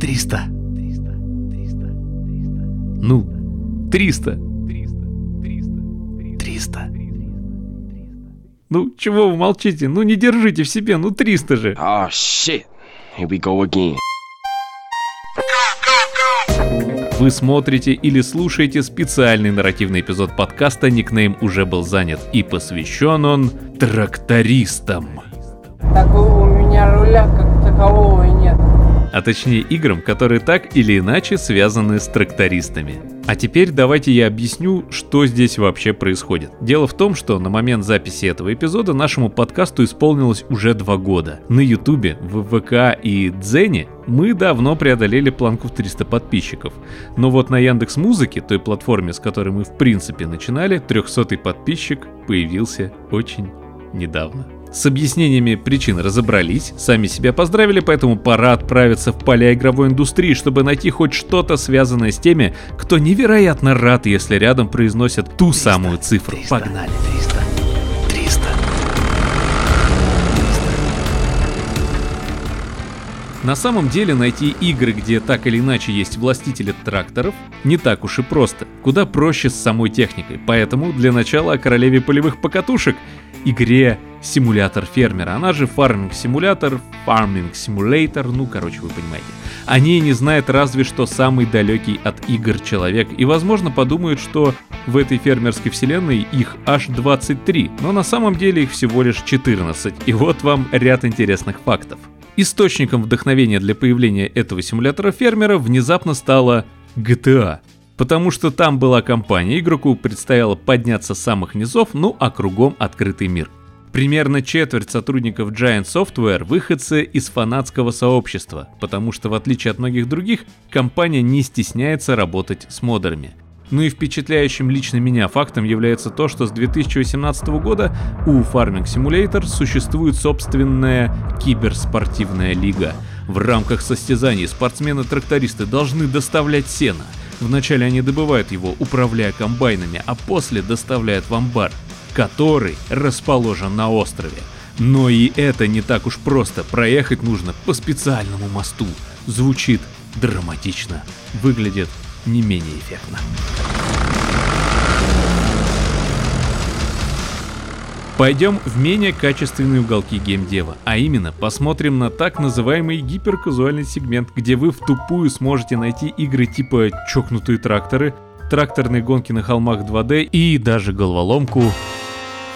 300. Ну, 300. 300. Ну, чего вы молчите? Ну, не держите в себе, ну 300 же. Oh shit. Here we go again. Вы смотрите или слушаете специальный нарративный эпизод подкаста «Никнейм уже был занят» и посвящен он трактористам. Так у меня руля как такового. А точнее играм, которые так или иначе связаны с трактористами. А теперь давайте я объясню, что здесь вообще происходит. Дело в том, что на момент записи этого эпизода нашему подкасту исполнилось уже два года. На ютубе, в ВК и Дзене мы давно преодолели планку в 300 подписчиков. Но вот на Яндекс Музыке, той платформе, с которой мы в принципе начинали, 300 подписчик появился очень недавно. С объяснениями причин разобрались, сами себя поздравили, поэтому пора отправиться в поля игровой индустрии, чтобы найти хоть что-то связанное с теми, кто невероятно рад, если рядом произносят ту самую цифру. Погнали. 300. 300. На самом деле найти игры, где так или иначе есть властители тракторов, не так уж и просто. Куда проще с самой техникой. Поэтому для начала о королеве полевых покатушек, игре симулятор фермера, она же фарминг симулятор, фарминг симулятор, ну короче вы понимаете. О ней не знает разве что самый далекий от игр человек и возможно подумают, что в этой фермерской вселенной их аж 23, но на самом деле их всего лишь 14. И вот вам ряд интересных фактов. Источником вдохновения для появления этого симулятора фермера внезапно стала GTA. Потому что там была компания, игроку предстояло подняться с самых низов, ну а кругом открытый мир. Примерно четверть сотрудников Giant Software выходцы из фанатского сообщества, потому что в отличие от многих других, компания не стесняется работать с модерами. Ну и впечатляющим лично меня фактом является то, что с 2018 года у Farming Simulator существует собственная киберспортивная лига. В рамках состязаний спортсмены-трактористы должны доставлять сено. Вначале они добывают его, управляя комбайнами, а после доставляют в амбар, который расположен на острове. Но и это не так уж просто, проехать нужно по специальному мосту. Звучит драматично, выглядит не менее эффектно. Пойдем в менее качественные уголки геймдева, а именно посмотрим на так называемый гиперказуальный сегмент, где вы в тупую сможете найти игры типа «Чокнутые тракторы», «Тракторные гонки на холмах 2D» и даже головоломку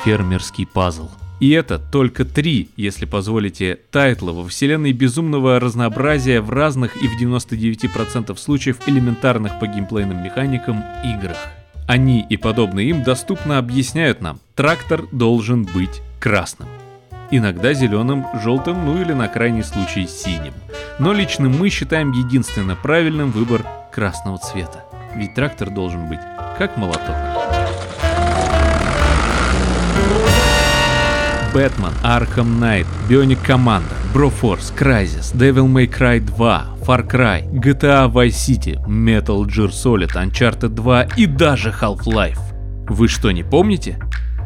«Фермерский пазл». И это только три, если позволите, тайтла во вселенной безумного разнообразия в разных и в 99% случаев элементарных по геймплейным механикам играх. Они и подобные им доступно объясняют нам, трактор должен быть красным. Иногда зеленым, желтым, ну или на крайний случай синим. Но лично мы считаем единственно правильным выбор красного цвета. Ведь трактор должен быть как молоток. Бэтмен, Arkham Knight, Bionic Commander, Broforce, Crysis, Devil May Cry 2, Far Cry, GTA Vice City, Metal Gear Solid, Uncharted 2 и даже Half-Life. Вы что, не помните?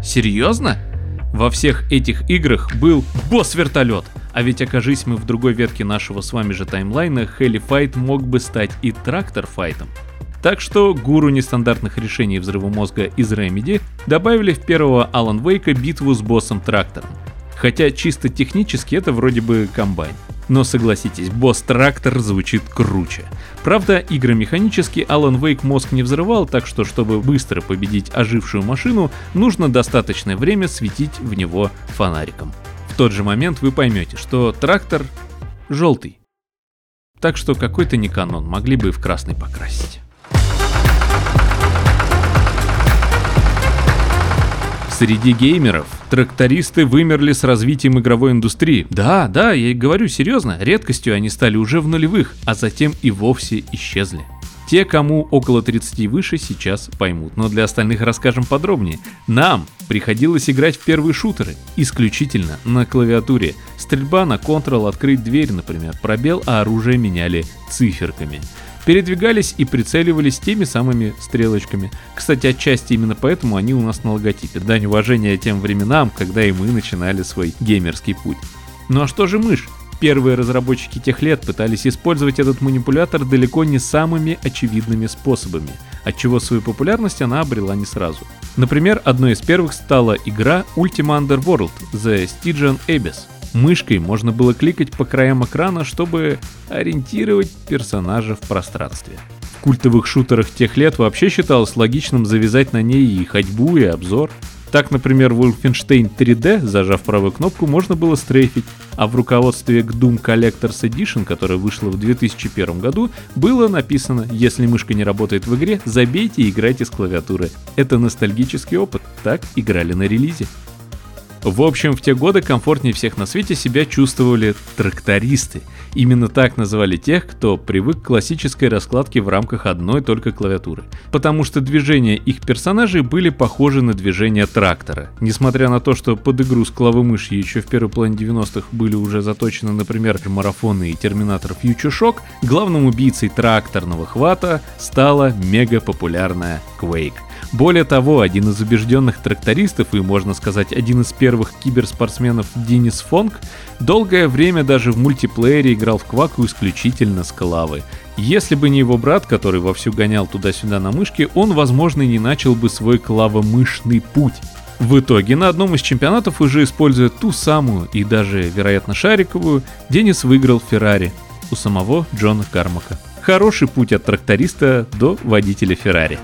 Серьезно? Во всех этих играх был босс-вертолет. А ведь окажись мы в другой ветке нашего с вами же таймлайна, Хелли Файт мог бы стать и трактор-файтом. Так что гуру нестандартных решений взрыва мозга из Remedy добавили в первого Alan Wake битву с боссом трактором. Хотя чисто технически это вроде бы комбайн. Но согласитесь, босс-трактор звучит круче. Правда, игромеханически Alan Wake мозг не взрывал, так что чтобы быстро победить ожившую машину, нужно достаточное время светить в него фонариком. В тот же момент вы поймете, что трактор желтый. Так что какой-то не канон, могли бы и в красный покрасить. Среди геймеров трактористы вымерли с развитием игровой индустрии. Да, да, я и говорю серьезно, редкостью они стали уже в нулевых, а затем и вовсе исчезли. Те, кому около 30 и выше, сейчас поймут, но для остальных расскажем подробнее. Нам приходилось играть в первые шутеры, исключительно на клавиатуре. Стрельба на Ctrl, открыть дверь, например, пробел, а оружие меняли циферками передвигались и прицеливались теми самыми стрелочками. Кстати, отчасти именно поэтому они у нас на логотипе. Дань уважения тем временам, когда и мы начинали свой геймерский путь. Ну а что же мышь? Первые разработчики тех лет пытались использовать этот манипулятор далеко не самыми очевидными способами, отчего свою популярность она обрела не сразу. Например, одной из первых стала игра Ultima Underworld The Stygian Abyss. Мышкой можно было кликать по краям экрана, чтобы ориентировать персонажа в пространстве. В культовых шутерах тех лет вообще считалось логичным завязать на ней и ходьбу, и обзор – так, например, Wolfenstein 3D, зажав правую кнопку, можно было стрейфить, а в руководстве к Doom Collector's Edition, которая вышла в 2001 году, было написано «Если мышка не работает в игре, забейте и играйте с клавиатуры». Это ностальгический опыт, так играли на релизе. В общем, в те годы комфортнее всех на свете себя чувствовали трактористы. Именно так называли тех, кто привык к классической раскладке в рамках одной только клавиатуры. Потому что движения их персонажей были похожи на движения трактора. Несмотря на то, что под игру с клавомышью еще в первой половине 90-х были уже заточены, например, марафоны и терминатор Future Shock, главным убийцей тракторного хвата стала мега популярная Quake. Более того, один из убежденных трактористов и, можно сказать, один из первых киберспортсменов Денис Фонг долгое время даже в мультиплеере играл в Кваку исключительно с клавы. Если бы не его брат, который вовсю гонял туда-сюда на мышке, он, возможно, и не начал бы свой клавомышный путь. В итоге на одном из чемпионатов, уже используя ту самую и даже, вероятно, шариковую, Денис выиграл Феррари у самого Джона Кармака. Хороший путь от тракториста до водителя Феррари.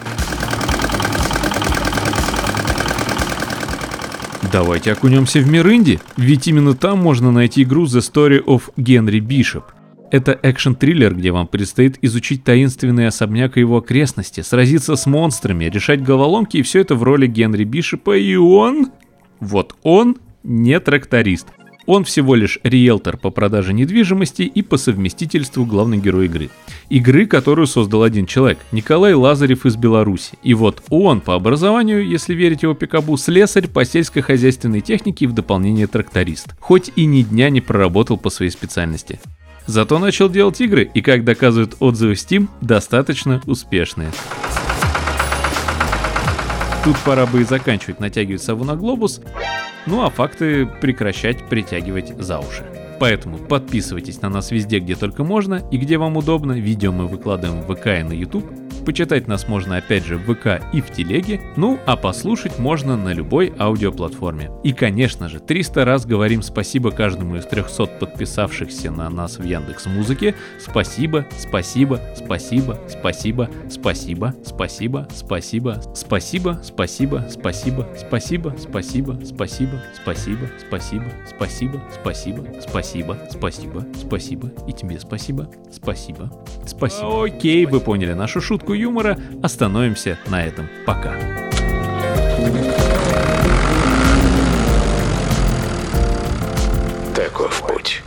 Давайте окунемся в мир Инди, ведь именно там можно найти игру The Story of Генри Бишоп. Это экшен-триллер, где вам предстоит изучить таинственный особняк и его окрестности, сразиться с монстрами, решать головоломки и все это в роли Генри Бишопа, и он... Вот он не тракторист. Он всего лишь риэлтор по продаже недвижимости и по совместительству главный герой игры. Игры, которую создал один человек, Николай Лазарев из Беларуси. И вот он по образованию, если верить его пикабу, слесарь по сельскохозяйственной технике и в дополнение тракторист. Хоть и ни дня не проработал по своей специальности. Зато начал делать игры, и как доказывают отзывы Steam, достаточно успешные. Тут пора бы и заканчивать натягивать сову на глобус. Ну а факты прекращать притягивать за уши. Поэтому подписывайтесь на нас везде, где только можно и где вам удобно. Видео мы выкладываем в ВК и на YouTube. Почитать нас можно опять же в ВК и в Телеге, ну а послушать можно на любой аудиоплатформе. И конечно же, 300 раз говорим спасибо каждому из 300 подписавшихся на нас в Яндекс Музыке. Спасибо, спасибо, спасибо, спасибо, спасибо, спасибо, спасибо, спасибо, спасибо, спасибо, спасибо, спасибо, спасибо, спасибо, спасибо, спасибо, спасибо, спасибо, спасибо, спасибо, и тебе спасибо, спасибо, спасибо. Окей, вы поняли нашу шутку юмора, остановимся на этом. Пока. Таков путь.